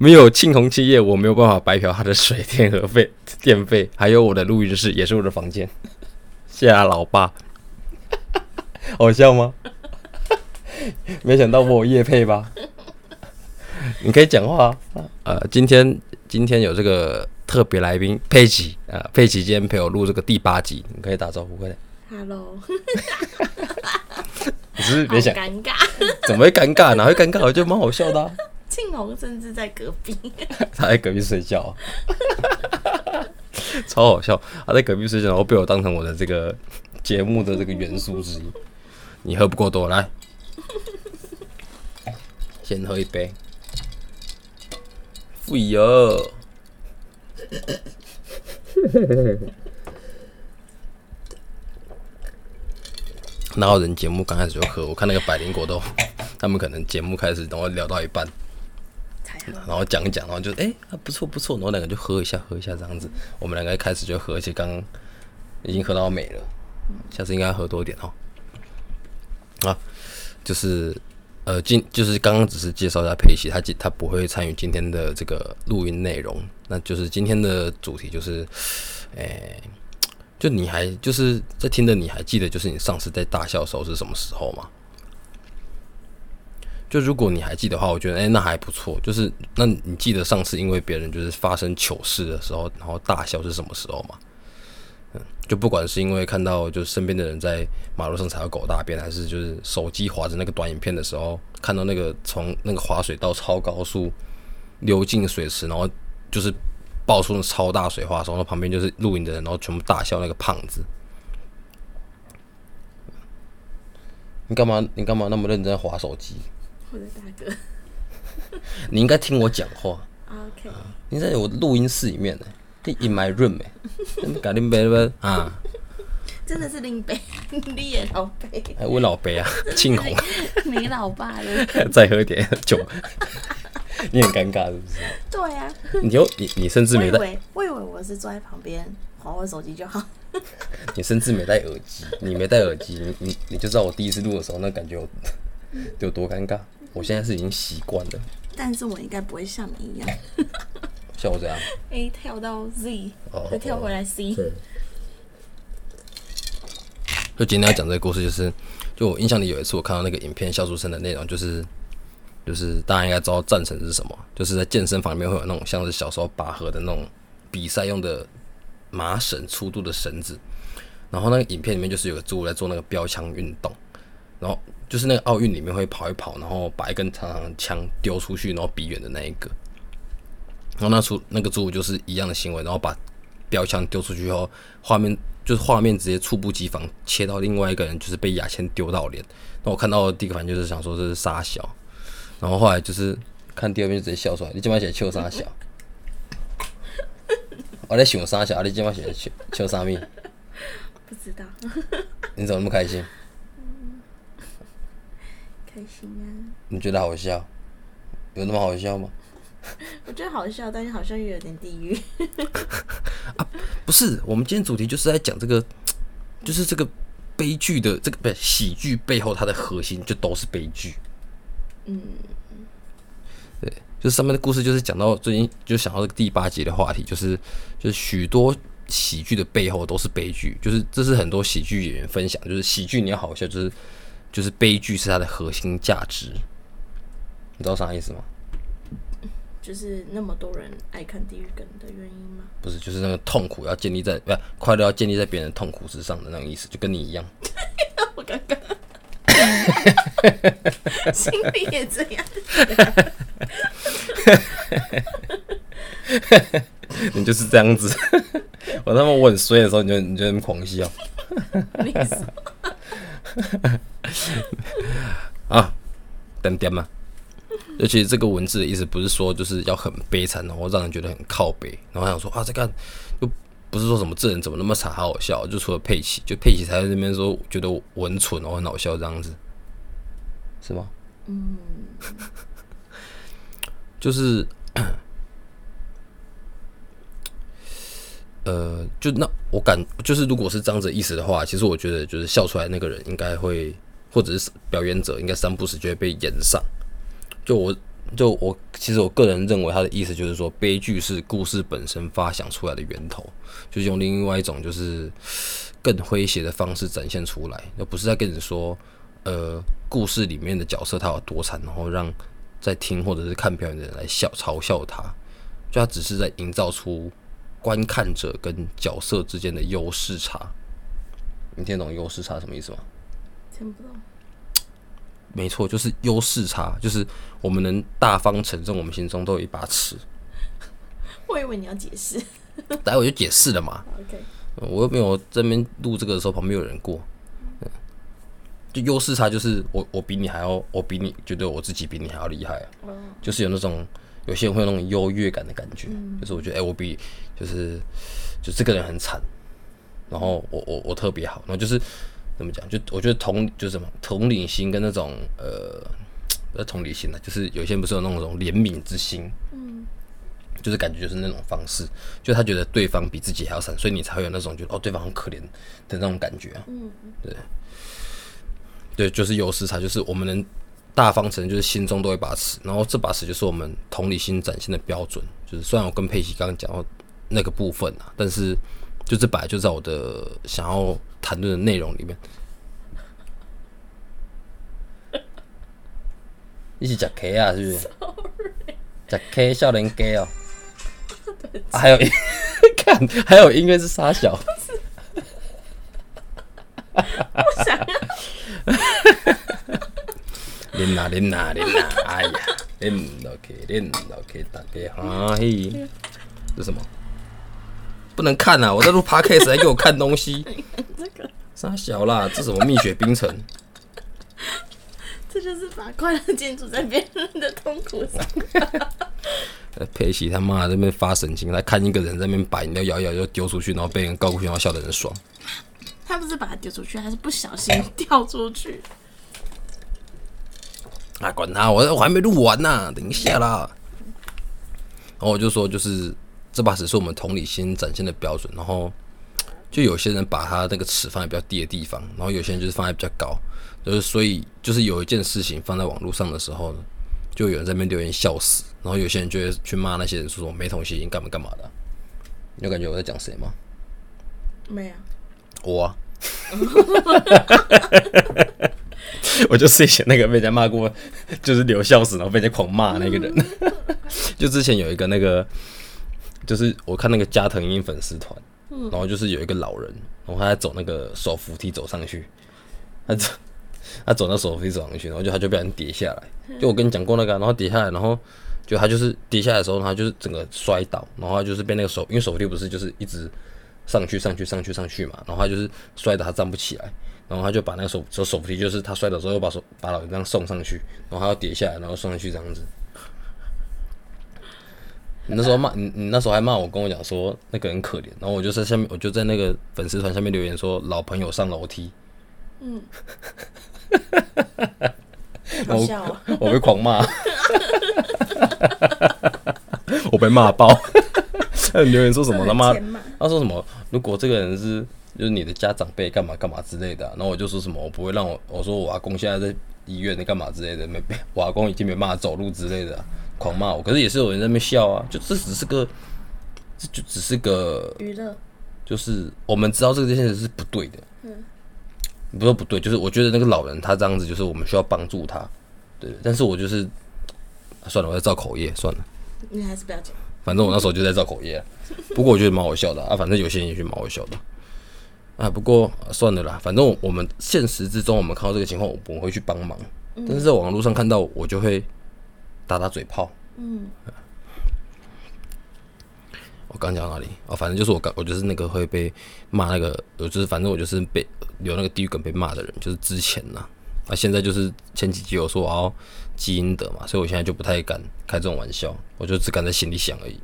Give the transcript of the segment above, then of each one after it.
没有庆鸿企业，我没有办法白嫖他的水电和费 电费，还有我的录音室也是我的房间。谢谢老爸。好笑吗？没想到我有叶配吧？你可以讲话啊！呃，今天今天有这个特别来宾佩奇啊，佩奇今天陪我录这个第八集，你可以打招呼，快点。Hello。你是不是别想尴尬？怎么会尴尬？哪会尴尬？我觉得蛮好笑的。庆红甚至在隔壁，他在隔壁睡觉，超好笑。他在隔壁睡觉，然后被我当成我的这个节目的这个元素之一。你喝不够多，来，先喝一杯。哎呦，哪有人节目刚开始就喝？我看那个百灵果都，他们可能节目开始，等我聊到一半，然后讲一讲，然后就哎，不错不错，然后两个就喝一下，喝一下这样子。我们两个一开始就喝，而且刚刚已经喝到美了，下次应该喝多一点哦。啊，就是呃，今就是刚刚只是介绍一下佩奇，他今他不会参与今天的这个录音内容。那就是今天的主题就是，诶，就你还就是在听的，你还记得就是你上次在大笑的时候是什么时候吗？就如果你还记得话，我觉得诶，那还不错。就是那你记得上次因为别人就是发生糗事的时候，然后大笑是什么时候吗？嗯就不管是因为看到就是身边的人在马路上踩到狗大便，还是就是手机划着那个短影片的时候，看到那个从那个滑水道超高速流进水池，然后就是爆出那超大水花，然后旁边就是录影的人，然后全部大笑那个胖子。你干嘛？你干嘛那么认真划手机？我的大哥，你应该听我讲话。OK。你在我录音室里面呢。In my room 哎，搞林杯了啊！真的是林杯，你也老杯，还我老杯啊，庆红，你老爸了，再喝点酒，你很尴尬是不是？对啊，你有你你甚至没戴，我以为我是坐在旁边划我手机就好，你甚至没戴耳机，你没戴耳机，你你你就知道我第一次录的时候那感觉有有多尴尬。我现在是已经习惯了，但是我应该不会像你一样。像我这样，A 跳到 Z，再跳回来 C。就今天要讲这个故事，就是就我印象里有一次我看到那个影片，笑出声的内容，就是就是大家应该知道战神是什么，就是在健身房里面会有那种像是小时候拔河的那种比赛用的麻绳粗度的绳子，然后那个影片里面就是有个猪在做那个标枪运动，然后就是那个奥运里面会跑一跑，然后把一根长长的枪丢出去，然后比远的那一个。然后那出那个猪就是一样的行为，然后把标枪丢出去后，画面就是画面直接猝不及防切到另外一个人，就是被牙签丢到脸。那我看到第一个反应就是想说这是沙小，然后后来就是看第二遍就直接笑出来。你今晚写秋沙小，我在想沙小，你今晚写秋秋沙咪？不知道。你怎么那么开心？开心啊！你觉得好笑？有那么好笑吗？我觉得好笑，但是好像又有点地狱。啊，不是，我们今天主题就是在讲这个，就是这个悲剧的这个不是喜剧背后，它的核心就都是悲剧。嗯，对，就是上面的故事，就是讲到最近就想到这个第八集的话题，就是就是许多喜剧的背后都是悲剧，就是这是很多喜剧演员分享，就是喜剧你要好笑，就是就是悲剧是它的核心价值。你知道啥意思吗？就是那么多人爱看地狱梗的原因吗？不是，就是那个痛苦要建立在不快乐要建立在别人的痛苦之上的那种意思，就跟你一样。我刚刚 心里也这样。你就是这样子。我他妈我很衰的时候，你就你就狂笑。啊，等点嘛。而且这个文字的意思不是说就是要很悲惨，然后让人觉得很靠背，然后想说啊，这个又不不是说什么这人怎么那么傻，好好笑，就除了佩奇，就佩奇才在那边说觉得我很蠢哦，很好笑这样子，是吗？嗯，就是。呃，就那我感就是，如果是这样子意思的话，其实我觉得就是笑出来那个人应该会，或者是表演者应该三不时就会被演上。就我就我其实我个人认为他的意思就是说，悲剧是故事本身发想出来的源头，就是用另外一种就是更诙谐的方式展现出来，而不是在跟你说，呃，故事里面的角色他有多惨，然后让在听或者是看表演的人来笑嘲笑他，就他只是在营造出。观看者跟角色之间的优势差，你听懂优势差什么意思吗？听不懂。没错，就是优势差，就是我们能大方承认我们心中都有一把尺。我以为你要解释，待会就解释了嘛。OK，我又没有这边录这个的时候旁边有人过。就优势差就是我我比你还要，我比你觉得我自己比你还要厉害啊。就是有那种。有些人会有那种优越感的感觉，就是我觉得，哎，我比就是就这个人很惨，然后我我我特别好，然后就是怎么讲？就我觉得同就是什么同理心跟那种呃呃同理心呢，就是有些人不是有那种怜悯之心，嗯，就是感觉就是那种方式，就他觉得对方比自己还要惨，所以你才会有那种觉得哦对方很可怜的那种感觉啊，嗯，对，对，就是优势差，就是我们能。大方程就是心中都有一把尺，然后这把尺就是我们同理心展现的标准。就是虽然我跟佩奇刚刚讲到那个部分啊，但是就这本来就在我的想要谈论的内容里面。一起夹 K 啊，是不是？讲 K 笑脸 K 哦。还有 看，还有音乐是沙小。我想要。练呐练呐练呐！哎呀，练到去练到去，大家欢喜。这什么？不能看啊！我在录 podcast，还给我看东西。这个傻小啦，这什么蜜雪冰城？这就是把快乐建筑在别人的痛苦上。佩奇他妈在那边发神经，他看一个人在那边摆饮料，摇一摇就丢出去，然后被人高过去，然后笑得很爽。他不是把它丢出去，还是不小心掉出去？啊，管他，我我还没录完呢，等一下啦。然后我就说，就是这把尺是我们同理心展现的标准。然后就有些人把他那个尺放在比较低的地方，然后有些人就是放在比较高。就是所以，就是有一件事情放在网络上的时候呢，就有人在那边留言笑死。然后有些人就会去骂那些人，说没同理心干嘛干嘛的。你有感觉我在讲谁吗？没有。我。啊。我就是以前那个被人家骂过，就是留笑死，然后被人家狂骂那个人。就之前有一个那个，就是我看那个加藤鹰粉丝团，然后就是有一个老人，然后他在走那个手扶梯走上去，他走他走那手扶梯走上去，然后就他就被人跌下来。就我跟你讲过那个，然后跌下来，然后就他就是跌下来的时候，他就是整个摔倒，然后他就是被那个手，因为手扶梯不是就是一直上去上去上去上去嘛，然后他就是摔的，他站不起来。然后他就把那个手手手扶梯，就是他摔倒之后，又把手把老人这样送上去，然后他要跌下来，然后送上去这样子。你那时候骂你，你那时候还骂我，跟我讲说那个人可怜，然后我就在下面，我就在那个粉丝团下面留言说老朋友上楼梯。嗯。好笑啊！我被狂骂。我被骂爆。留言说什么他妈？他说什么？如果这个人是。就是你的家长辈干嘛干嘛之类的，然后我就说什么我不会让我我说我阿公现在在医院，你干嘛之类的，没我阿公已经没办法走路之类的，狂骂我。可是也是有人在那边笑啊，就这只是个，这就只是个娱乐，就是我们知道这个现实是不对的，嗯，不是不对，就是我觉得那个老人他这样子，就是我们需要帮助他，对。但是我就是算了，我在造口业，算了，你还是不要讲。反正我那时候就在造口业，不过我觉得蛮好笑的啊，反正有些人也觉得蛮好笑的。啊，不过算了啦，反正我们现实之中，我们看到这个情况，我们会去帮忙。但是在网络上看到，我就会打打嘴炮。嗯。我刚讲哪里？哦，反正就是我刚，我就是那个会被骂那个，我就是反正我就是被留那个地狱梗被骂的人，就是之前呐。啊，现在就是前几集我说我要积阴德嘛，所以我现在就不太敢开这种玩笑，我就只敢在心里想而已。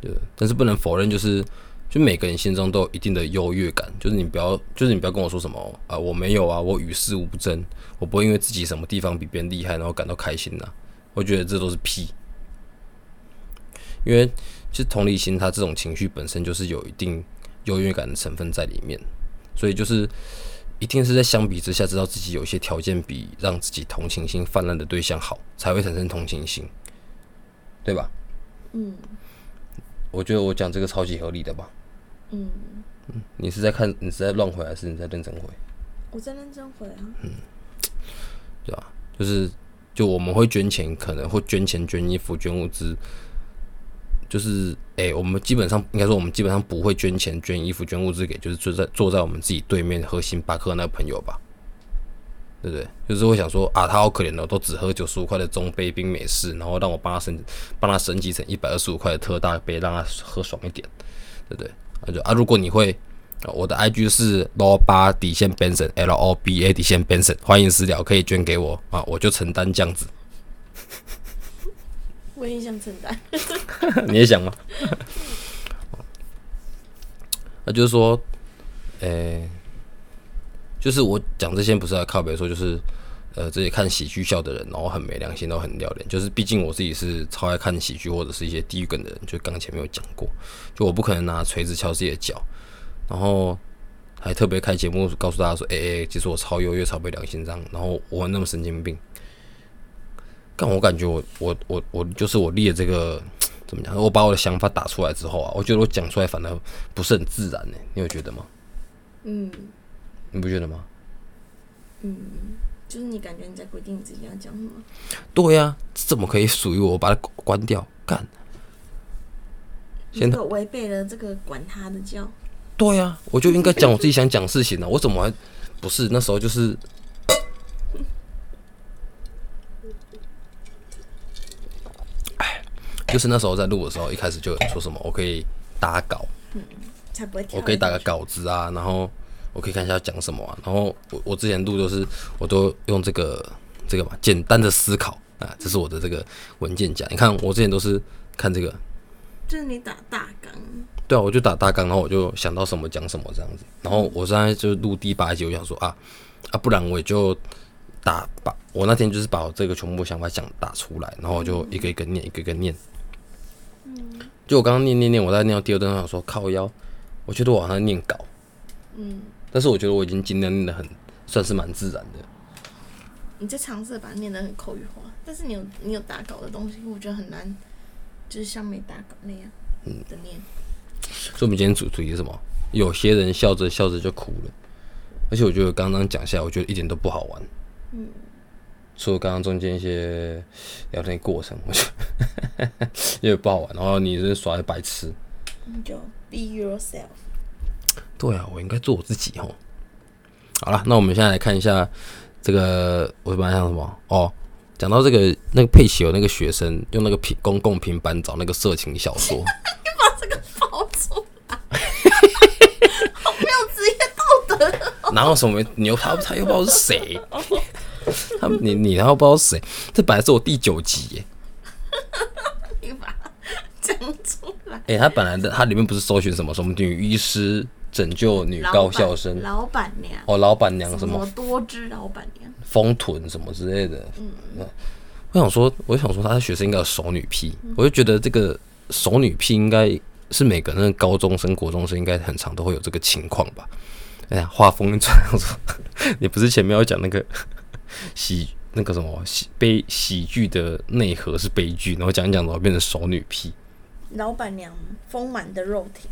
对，但是不能否认，就是就每个人心中都有一定的优越感，就是你不要，就是你不要跟我说什么啊，我没有啊，我与世无争，我不会因为自己什么地方比别人厉害，然后感到开心呐。我觉得这都是屁，因为其实同理心，它这种情绪本身就是有一定优越感的成分在里面，所以就是一定是在相比之下，知道自己有一些条件比让自己同情心泛滥的对象好，才会产生同情心，对吧？嗯我觉得我讲这个超级合理的吧。嗯，你是在看，你是在乱回还是你在认真回？我在认真回啊。嗯对吧？就是就我们会捐钱，可能会捐钱、捐衣服、捐物资，就是诶、我们基本上应该说，我们基本上不会捐钱、捐衣服、捐物资给就是坐在坐在我们自己对面喝星巴克那个朋友吧，对不对？就是会想说啊，他好可怜哦，都只喝九十五块的中杯冰美式，然后让我帮他升帮他升级成一百二十五块的特大杯，让他喝爽一点，对不对？那就啊，如果你会。啊我的 IG 是 l 八底线 Benson L O B A 底线 Benson，欢迎私聊，可以捐给我啊，我就承担这样子。我也想承担。你也想吗？那就是说，诶、就是我讲这些不是来靠别说，就是呃，这些看喜剧笑的人，然后很没良心，都很撂脸。就是毕竟我自己是超爱看喜剧或者是一些地狱梗的人，就刚前面有讲过，就我不可能拿锤子敲自己的脚，然后还特别开节目告诉大家说，诶、诶、其实我超优越、超没良心这样，然后我那么神经病。但我感觉我我我我就是我列这个怎么讲？我把我的想法打出来之后啊，我觉得我讲出来反而不是很自然呢、你有觉得吗？嗯你不觉得吗？嗯，就是你感觉你在规定你自己要讲什么。对呀、这怎么可以属于我？我把它关掉，干！现在如果违背了这个管他的教，对呀、我就应该讲我自己想讲事情呢、我怎么还不是那时候就是？哎，就是那时候在录的时候，一开始就有说什么我可以打稿，才不会。我可以打个。稿子啊，然后我可以看一下讲什么啊，然后我我之前录都是我都用这个这个嘛简单的思考啊，这是我的这个文件夹。你看我之前都是看这个，就是你打大纲，对啊，我就打大纲，然后我就想到什么讲什么这样子。然后我现在就录第八集，我想说啊啊，不然我也就打把我那天就是把我这个全部想法想打出来，然后我就一个一个念，一个一个念。就我刚刚念念念，我在念到第二段，我想说靠腰，我觉得我好像在念稿，嗯，但是我觉得我已经尽量念得很算是蛮自然的。你在尝试把它念得很口语化，但是你有你有打稿的东西，我觉得很难，就是像没打稿那样的念。所以我们今天主主题是什么？有些人笑着笑着就哭了，而且我觉得刚刚讲下来，我觉得一点都不好玩。嗯，除了刚刚中间一些聊天过程，我觉得 因为不好玩，然后你是耍的白痴。你就 be yourself。对啊，我应该做我自己哦。好了，那我们现在来看一下这个，我本来想什么哦？讲到这个，那个佩奇有那个学生用那个平公共平板找那个色情小说，你把这个爆出来，好没有职业道德。然后什么你又他他又不知道是谁，他你你然后不知道是谁，这本来是我第九集耶，你把它讲出来。诶、他本来的他里面不是搜寻什么什么女医师拯救女高校生。老板娘，哦，老板娘什什么？么多汁老板娘，丰臀什么之类的。嗯，我想说，我想说，他的学生应该有熟女癖，我就觉得这个熟女癖应该是每个那个高中生、国中生应该很常都会有这个情况吧。哎呀，画风一转，我说 你不是前面要讲那个 喜那个什么喜悲喜剧的内核是悲剧，然后讲一讲怎么变成熟女癖，老板娘丰满的肉体，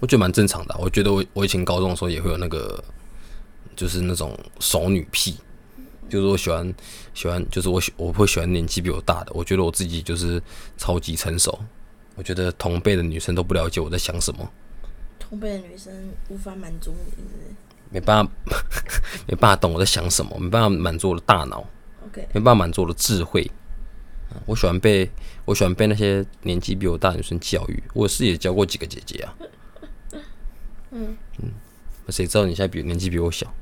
我觉得蛮正常的啊、我觉得我我以前高中的时候也会有那个，就是那种熟女癖，就是我喜欢喜欢，就是我喜我会喜欢年纪比我大的。我觉得我自己就是超级成熟，我觉得同辈的女生都不了解我在想什么，同辈的女生无法满足你，是是没办法 没办法懂我在想什么，没办法满足我的大脑，？OK，没办法满足我的智慧。啊我喜欢被我喜欢被那些年纪比我大的女生教育。我是也教过几个姐姐啊。嗯嗯，谁知道你现在比年纪比我小？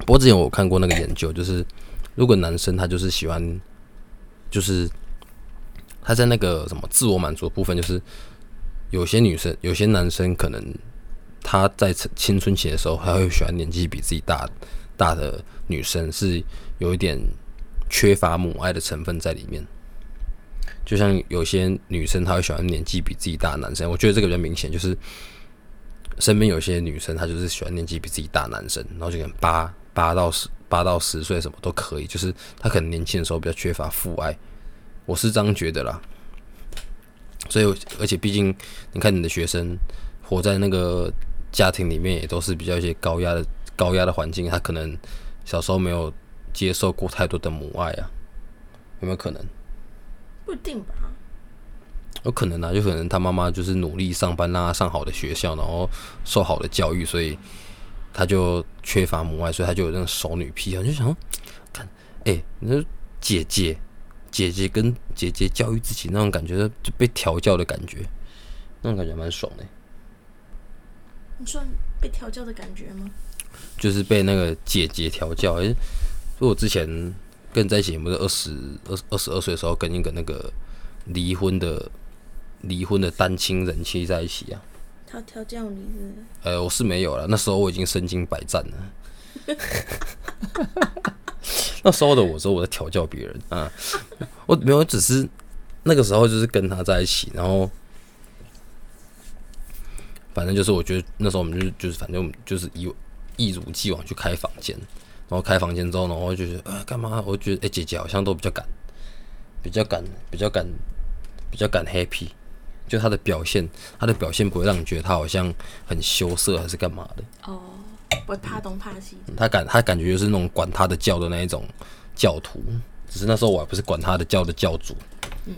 不过之前我看过那个研究，就是如果男生他就是喜欢，就是他在那个什么自我满足的部分，就是有些女生、有些男生可能他在青春期的时候，还会喜欢年纪比自己大大的女生，是有一点缺乏母爱的成分在里面。就像有些女生，她会喜欢年纪比自己大的男生，我觉得这个比较明显，就是身边有些女生，她就是喜欢年纪比自己大男生，然后就可能八八到十八到十岁什么都可以，就是她可能年轻的时候比较缺乏父爱，我是这样觉得啦。所以，而且毕竟你看你的学生活在那个家庭里面，也都是比较一些高压的高压的环境，他可能小时候没有接受过太多的母爱啊，有没有可能？不一定吧，有可能啊，就可能他妈妈就是努力上班，让他上好的学校，然后受好的教育，所以他就缺乏母爱，所以他就有那种熟女癖啊，就想看，哎，那姐姐姐姐跟姐姐教育自己那种感觉，就被调教的感觉，那种感觉蛮爽的。你说被调教的感觉吗？就是被那个姐姐调教，哎，就我之前。跟在一起，不是二十二二十二岁的时候，跟一个那个离婚的离婚的单亲人妻在一起啊。他调教你是？呃，我是没有了，那时候我已经身经百战了。那时候的我说我在调教别人啊，我没有，只是那个时候就是跟他在一起，然后反正就是我觉得那时候我们就是就是反正我们就是一一如既往去开房间。然后开房间之后，然后就觉得，呃，干嘛？我觉得，哎，姐姐好像都比较敢，比较敢，比较敢，比较敢 happy。就她的表现，她的表现不会让你觉得她好像很羞涩还是干嘛的。哦，不会怕东怕西。她感，她感觉就是那种管她的教的那一种教徒。只是那时候我还不是管她的教的教主。嗯。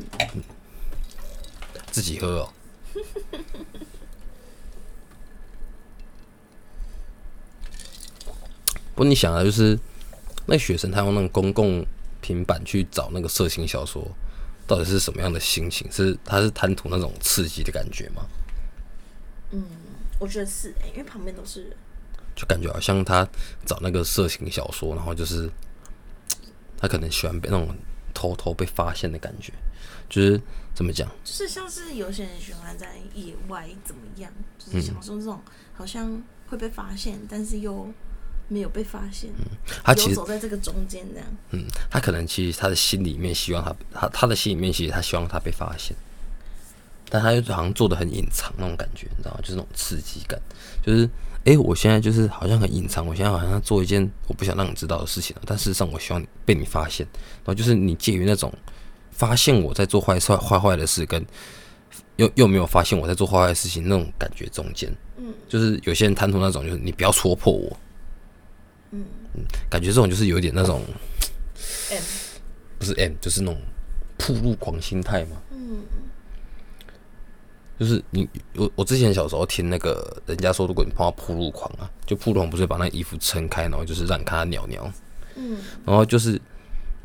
自己喝哦。不过你想啊，就是那学生他用那种公共平板去找那个色情小说，到底是什么样的心情？是他是贪图那种刺激的感觉吗？嗯，我觉得是，因为旁边都是人，就感觉好像他找那个色情小说，然后就是他可能喜欢被那种偷偷被发现的感觉，就是怎么讲？就是像是有些人喜欢在野外怎么样，就是享受这种好像会被发现，但是又。没有被发现，嗯，他其实走在这个中间这样，嗯，他可能其实他的心里面希望他，他他的心里面其实他希望他被发现，但他又好像做的很隐藏那种感觉，你知道吗？就是那种刺激感，就是哎，我现在就是好像很隐藏，我现在好像做一件我不想让你知道的事情，但事实上我希望被你发现，然后就是你介于那种发现我在做坏坏坏坏的事，跟又又没有发现我在做坏坏的事情那种感觉中间，嗯，就是有些人贪图那种，就是你不要戳破我。嗯感觉这种就是有点那种，M，不是 M，就是那种铺路狂心态嘛。嗯就是你我我之前小时候听那个人家说，如果你碰到铺路狂啊，就铺路狂不是把那衣服撑开，然后就是让你看他尿尿。嗯。然后就是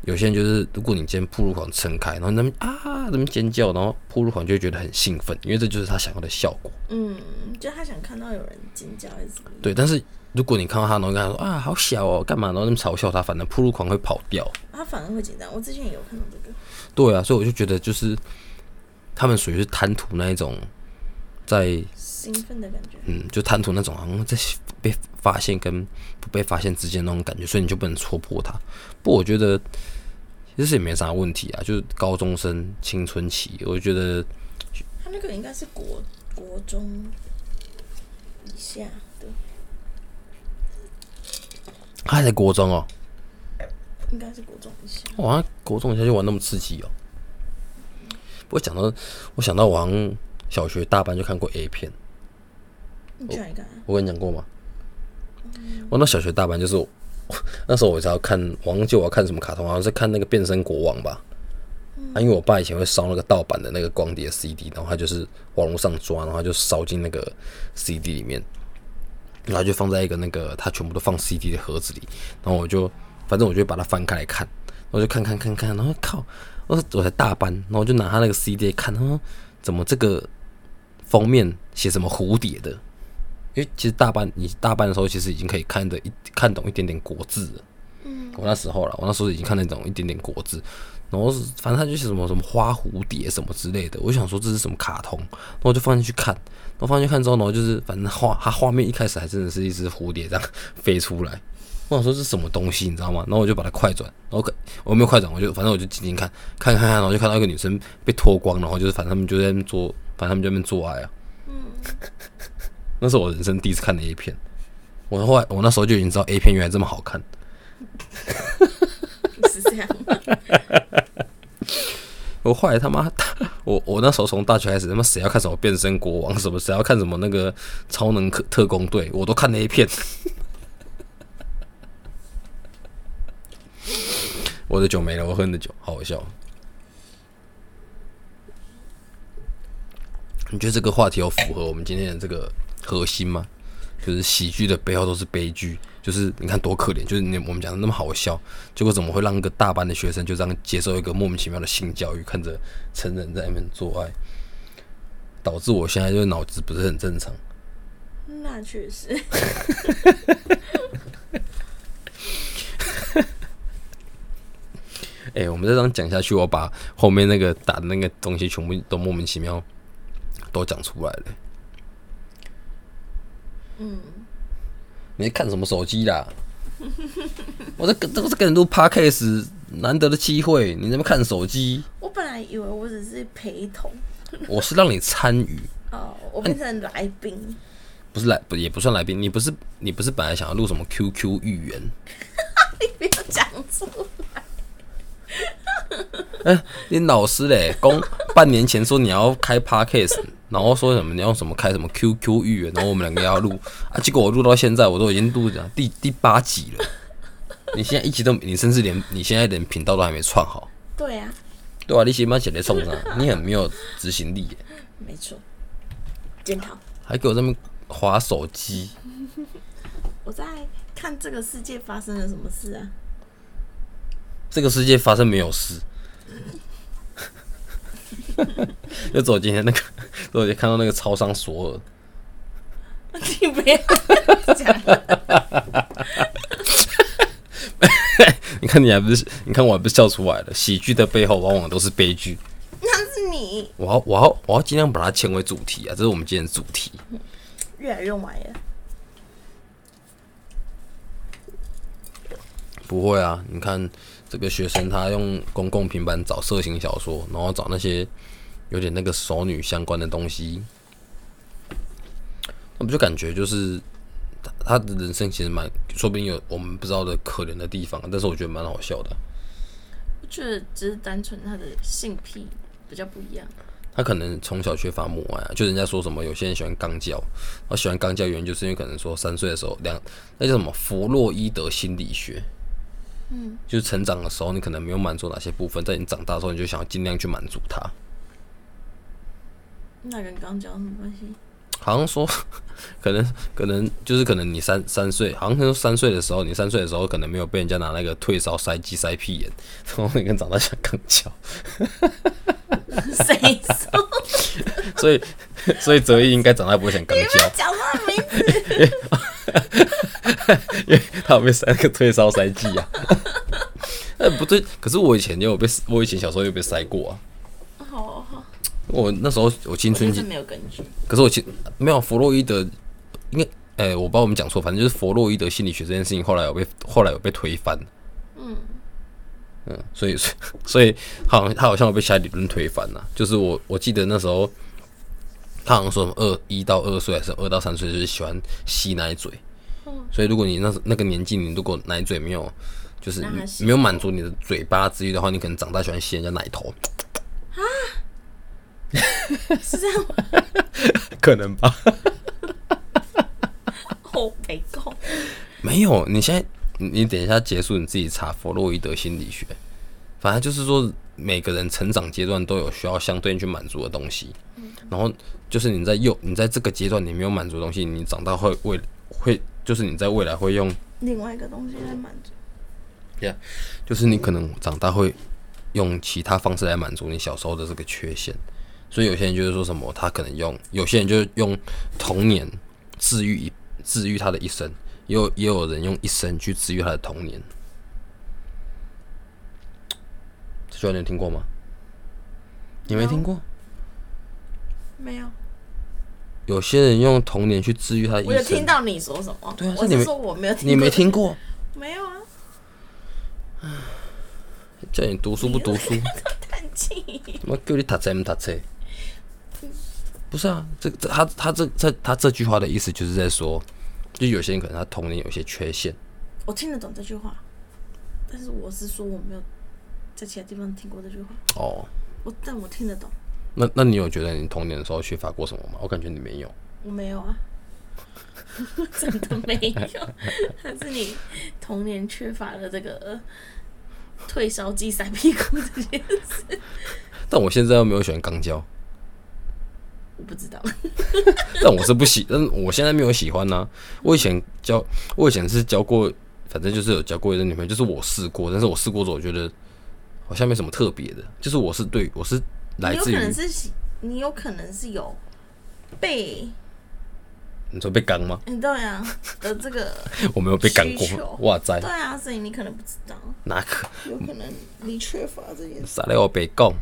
有些人就是，如果你今天铺路狂撑开，然后那边啊那边尖叫，然后铺路狂就会觉得很兴奋，因为这就是他想要的效果。嗯，就他想看到有人尖叫还是什么？对，但是。如果你看到他，然后跟他说啊，好小哦，干嘛？然后那么嘲笑他，反正铺路狂会跑掉。他反而会紧张。我之前也有看到这个。对啊，所以我就觉得，就是他们属于是贪图那一种在兴奋的感觉。嗯，就贪图那种好像在被发现跟不被发现之间那种感觉，所以你就不能戳破它。不，我觉得其实也没啥问题啊，就是高中生青春期，我觉得他那个应该是国国中以下的。他还在国中哦，应该是国中以下。哇，国中一下就玩那么刺激哦！不过讲到，我想到我好像小学大班就看过 A 片。你讲一个。我跟你讲过吗？我那小学大班就是，那时候我只要看，忘记我要看什么卡通，好像是看那个变身国王吧。啊，因为我爸以前会烧那个盗版的那个光碟 CD，然后他就是网络上抓，然后就烧进那个 CD 里面。然后就放在一个那个他全部都放 CD 的盒子里，然后我就反正我就把它翻开来看，我就看看看看，然后靠，我说我才大班，然后我就拿他那个 CD 看，他说怎么这个封面写什么蝴蝶的？因为其实大班你大班的时候其实已经可以看得一看懂一点点国字了，嗯，我那时候了，我那时候已经看得懂一点点国字，然后是反正它就是什么什么花蝴蝶什么之类的，我就想说这是什么卡通，然后我就放进去看，然后放进去看之后，然后就是反正画它画面一开始还真的是一只蝴蝶这样飞出来，我想说这是什么东西，你知道吗？然后我就把它快转，然后可我没有快转，我就反正我就静静看，看看看，然后就看到一个女生被脱光，然后就是反正他们就在那边做，反正他们就在那边做爱啊。那是我人生第一次看的 A 片，我后来我那时候就已经知道 A 片原来这么好看。是这样吗？我后来他妈，我我那时候从大学开始，他妈谁要看什么变身国王什么，谁要看什么那个超能特特工队，我都看那一片。我的酒没了，我喝你的酒，好好笑。你觉得这个话题有符合我们今天的这个核心吗？就是喜剧的背后都是悲剧，就是你看多可怜，就是你我们讲的那么好笑，结果怎么会让一个大班的学生就这样接受一个莫名其妙的性教育，看着成人在那边做爱，导致我现在就脑子不是很正常。那确实，哎、我们再这样讲下去，我把后面那个打的那个东西全部都莫名其妙都讲出来了。嗯，你在看什么手机啦？我在跟这个是跟人录 podcast 难得的机会，你在那边看手机？我本来以为我只是陪同，我是让你参与，哦，我变成来宾，不是来不也不算来宾。你不是你不是本来想要录什么 QQ 预言？你不要讲出来你老师嘞，公半年前说你要开 podcast，然后说什么你要什么开什么 QQ 预言，然后我们两个要录。啊，结果我录到现在我都已经录讲第第八集了，你现在一集都你甚至连你现在连频道都还没创好，对啊，对啊，你起码写在冲上，你很没有执行力耶，没错，检讨。还给我这么划手机，我在看这个世界发生了什么事啊？这个世界发生没有事。就走今天那个，我就看到那个超商索尔，你不要 讲，你看你还不是，你看我还不是笑出来了。喜剧的背后往往都是悲剧。那是你我要，我要，我要尽量把它牵为主题啊，这是我们今天的主题。越来越歪了。不会啊，你看这个学生他用公共平板找色情小说，然后找那些有点那个熟女相关的东西，那不就感觉就是他他的人生其实蛮，说不定有我们不知道的可怜的地方，但是我觉得蛮好笑的。我觉得只是单纯他的性癖比较不一样。他可能从小缺乏母爱啊，就人家说什么有些人喜欢肛交，他喜欢肛交原因就是因为可能说三岁的时候两那叫什么弗洛伊德心理学，嗯，就是成长的时候你可能没有满足哪些部分，在你长大的时候你就想要尽量去满足它。那跟刚讲什么关系？好像说，可能可能就是可能你三三岁，好像说三岁的时候，你三岁的时候可能没有被人家拿那个退烧塞鸡塞屁眼，然后你跟长大想肛交，谁说？所以 所以泽毅应该长大不会想肛你不要交，讲他的名字。因为他有被塞 个退烧塞剂啊。哎，不对，可是我以前也有被，我以前小时候有被塞过啊。好好，我那时候我青春期没有根据。可是我其没有弗洛伊德，应该，哎、我不知道我们讲错，反正就是弗洛伊德心理学这件事情，后来有被后来有被推翻。嗯嗯，所以 所以好像他好像有被其他理论推翻了。就是我我记得那时候，他好像说什么二一到二岁还是二到三岁就是喜欢吸奶嘴，嗯所以如果你那那个年纪，你如果奶嘴没有就是没有满足你的嘴巴之欲的话，你可能长大喜欢吸人家奶头，啊是这样吗？可能吧？哦，没够。没有，你现在你你等一下结束，你自己查弗洛伊德心理学。反正就是说，每个人成长阶段都有需要相对应去满足的东西。然后就是你在幼，你在这个阶段你没有满足的东西，你长大会为会就是你在未来会用另外一个东西来满足，Yeah，就是你可能长大会用其他方式来满足你小时候的这个缺陷，所以有些人就是说什么，他可能用，有些人就用童年治愈一治愈他的一生，也有也有人用一生去治愈他的童年。这句话你听过吗？你没听过？没有。有些人用童年去治愈他的我有一生。听到你说什么。对啊是你没我是说我没有听，你没？听过？没有啊，叫你读书不读书？叹气。我叫你读册不读册？不是啊，这这他他这这他这句话的意思就是在说，就有些人可能他童年有一些缺陷，我听得懂这句话，但是我是说我没有在其他地方听过这句话。哦，我但我听得懂，那那你有觉得你童年的时候缺乏过什么吗？我感觉你没有。我没有啊，真的没有。但是你童年缺乏了这个呃退烧剂塞屁股这件事？但我现在又没有喜欢钢胶，我不知道。但我是不喜，但我现在没有喜欢呢、我以前交，我以前是交过，反正就是有交过一个女朋友，就是我试过，但是我试过之后，我觉得好像没什么特别的，就是我是对我是来你有可能是喜你有可能是有被你说被刚吗？嗯对啊 的这个我没有被刚过哇塞对，啊，所以你可能不知道，哪可有可能你缺乏这件事。啥来我北讲？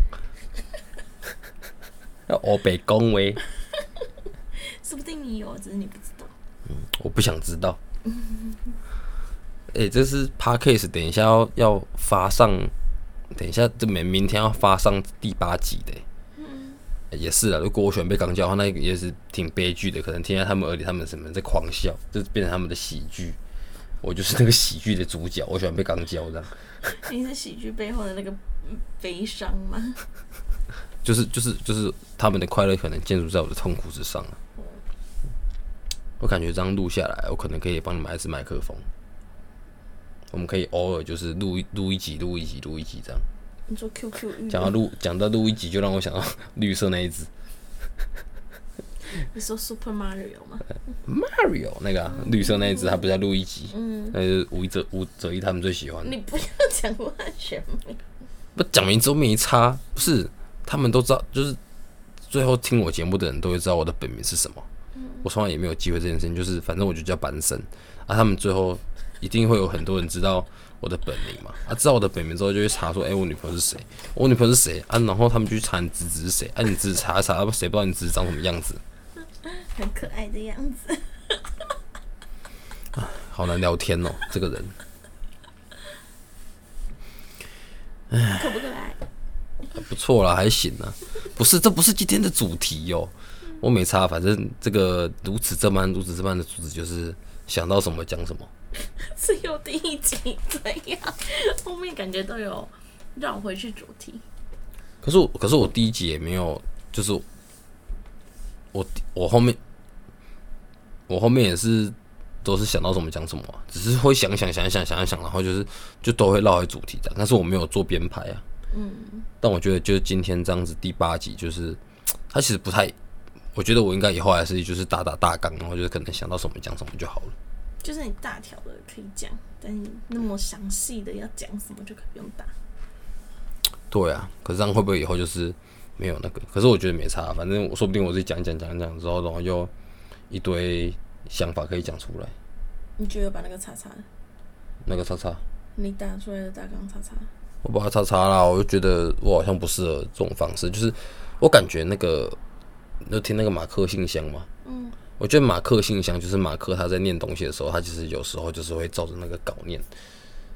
要我北讲喂，说不定你有，只是你不知道。我不想知道。哎、这是 podcast，等一下要要发上，等一下这明明天要发上第八集的、欸也是啊，如果我喜欢被刚教的话，那也是挺悲剧的。可能听在他们耳里，他们什么在狂笑，这变成他们的喜剧。我就是那个喜剧的主角，我喜欢被刚教这样。你是喜剧背后的那个嗯悲伤吗？就是就是就是他们的快乐可能建筑在我的痛苦之上啊。我感觉这样录下来，我可能可以帮你买一支麦克风，我们可以偶尔就是录一录一集，录一集，录一集这样。你说 QQ 语讲到录讲到录一集，就让我想到 绿色那一只 你说 Super Mario 吗？Mario 那个、啊、绿色那一只，他不是在录一集，嗯，那是吴哲吴哲一他们最喜欢的。你不要讲我的全名。不讲名字都没差，不是他们都知道，就是最后听我节目的人都会知道我的本名是什么。我从来也没有机会这件事情，就是反正我就叫班神啊。他们最后一定会有很多人知道我的本名嘛，啊，知道我的本名之后就会查说，哎、我女朋友是谁？我女朋友是谁啊？然后他们就去查你侄子是谁？啊，你侄子查一查，谁不知道你侄子长什么样子？很可爱的样子。好难聊天哦，这个人。可不可爱？不错啦，还行啊。不是，这不是今天的主题哟、我没差，反正这个如此这般如此这般的主旨就是想到什么讲什么。只有第一集这样，后面感觉都有绕回去主题。可是我，可是我第一集也没有，就是我我后面我后面也是都是想到什么讲什么啊、只是会想想想想想想，然后就是就都会绕回主题的。但是我没有做编排啊。嗯，但我觉得就是今天这样子第八集，就是它其实不太，我觉得我应该以后还是就是打打大纲，然后就是可能想到什么讲什么就好了。就是你大条的可以讲，但你那么详细的要讲什么就可以不用打。对啊，可是这样会不会以后就是没有那个？可是我觉得没差，反正我说不定我自己讲讲讲讲之后，然后又一堆想法可以讲出来。你觉得把那个叉叉，那个叉叉，你打出来的大纲叉叉，我把它叉叉啦，我就觉得我好像不适合这种方式，就是我感觉那个，你听那个马克信箱嘛？嗯，我觉得马克信箱就是马克他在念东西的时候，他其实有时候就是会照着那个稿念。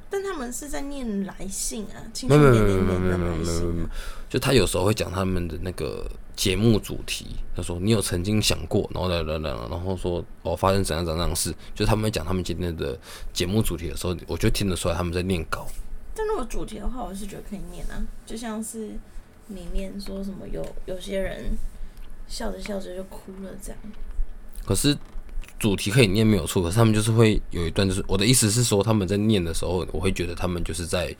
但他们是在念来信啊，青没有春点没有没有没有点点的来没有没有就他有时候会讲他们的那个节目主题，他说你有曾经想过，然后来来来，然后说我发生怎样怎样的事，就他们讲他们今天的节目主题的时候，我就听得出来他们在念稿。但如果主题的话，我是觉得可以念啊，就像是里面说什么有有些人笑着笑着就哭了这样。可是主题可以念没有错，可是他们就是会有一段，就是我的意思是说，他们在念的时候，我会觉得他们就是在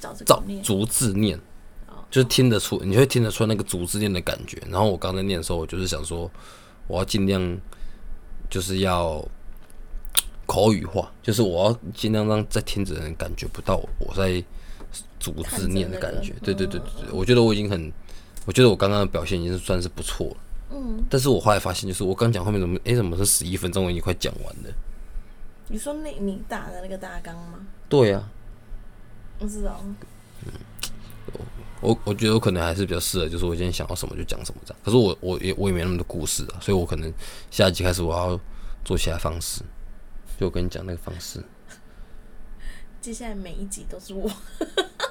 照着照稿念，逐字念哦，就是听得出，你会听得出那个逐字念的感觉。然后我刚才念的时候，我就是想说，我要尽量就是要口语化，就是我要尽量让在听着的人感觉不到我在逐字念的感觉。对对对对对，我觉得我已经很，我觉得我刚刚的表现已经算是不错了。嗯，但是我后来发现，就是我刚讲后面怎么，诶，怎么是十一分钟，我已经快讲完了。你说那你打的那个大纲吗？对啊，我知道，嗯我我觉得我可能还是比较适合，就是我今天想要什么就讲什么这样。可是我我也我也没那么多故事啊，所以我可能下一集开始我要做其他方式，就我跟你讲那个方式。接下来每一集都是我，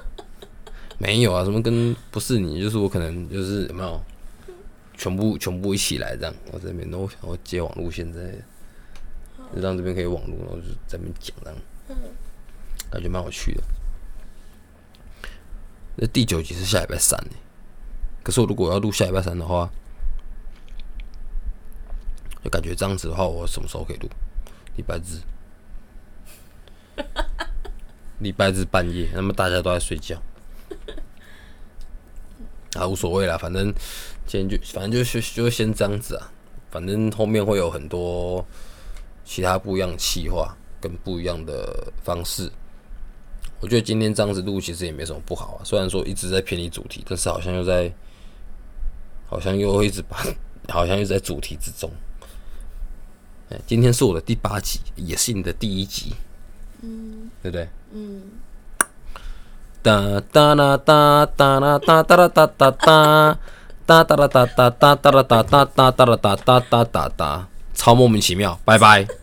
没有啊，什么跟不是你，就是我可能就是有没有全部全部一起来这样，我这边都想要接网路线之类的，就让这边可以网路，然后就在那边讲这样，感觉蛮有趣的。那第九集是下礼拜三呢，可是我如果要录下礼拜三的话，就感觉这样子的话，我什么时候可以录？礼拜日。礼拜日半夜，那么大家都在睡觉，啊，无所谓啦，反正今天就反正就就就先这样子啊，反正后面会有很多其他不一样的企划跟不一样的方式。我觉得今天这样子录其实也没什么不好啊，虽然说一直在偏离主题，但是好像又在，好像又一直把，好像又在主题之中。哎，今天是我的第八集，也是你的第一集。嗯，对不对？嗯。哒哒啦哒哒啦哒哒啦哒哒哒，哒哒啦哒哒哒哒啦哒哒哒哒啦哒哒哒哒哒，超莫名其妙，拜拜。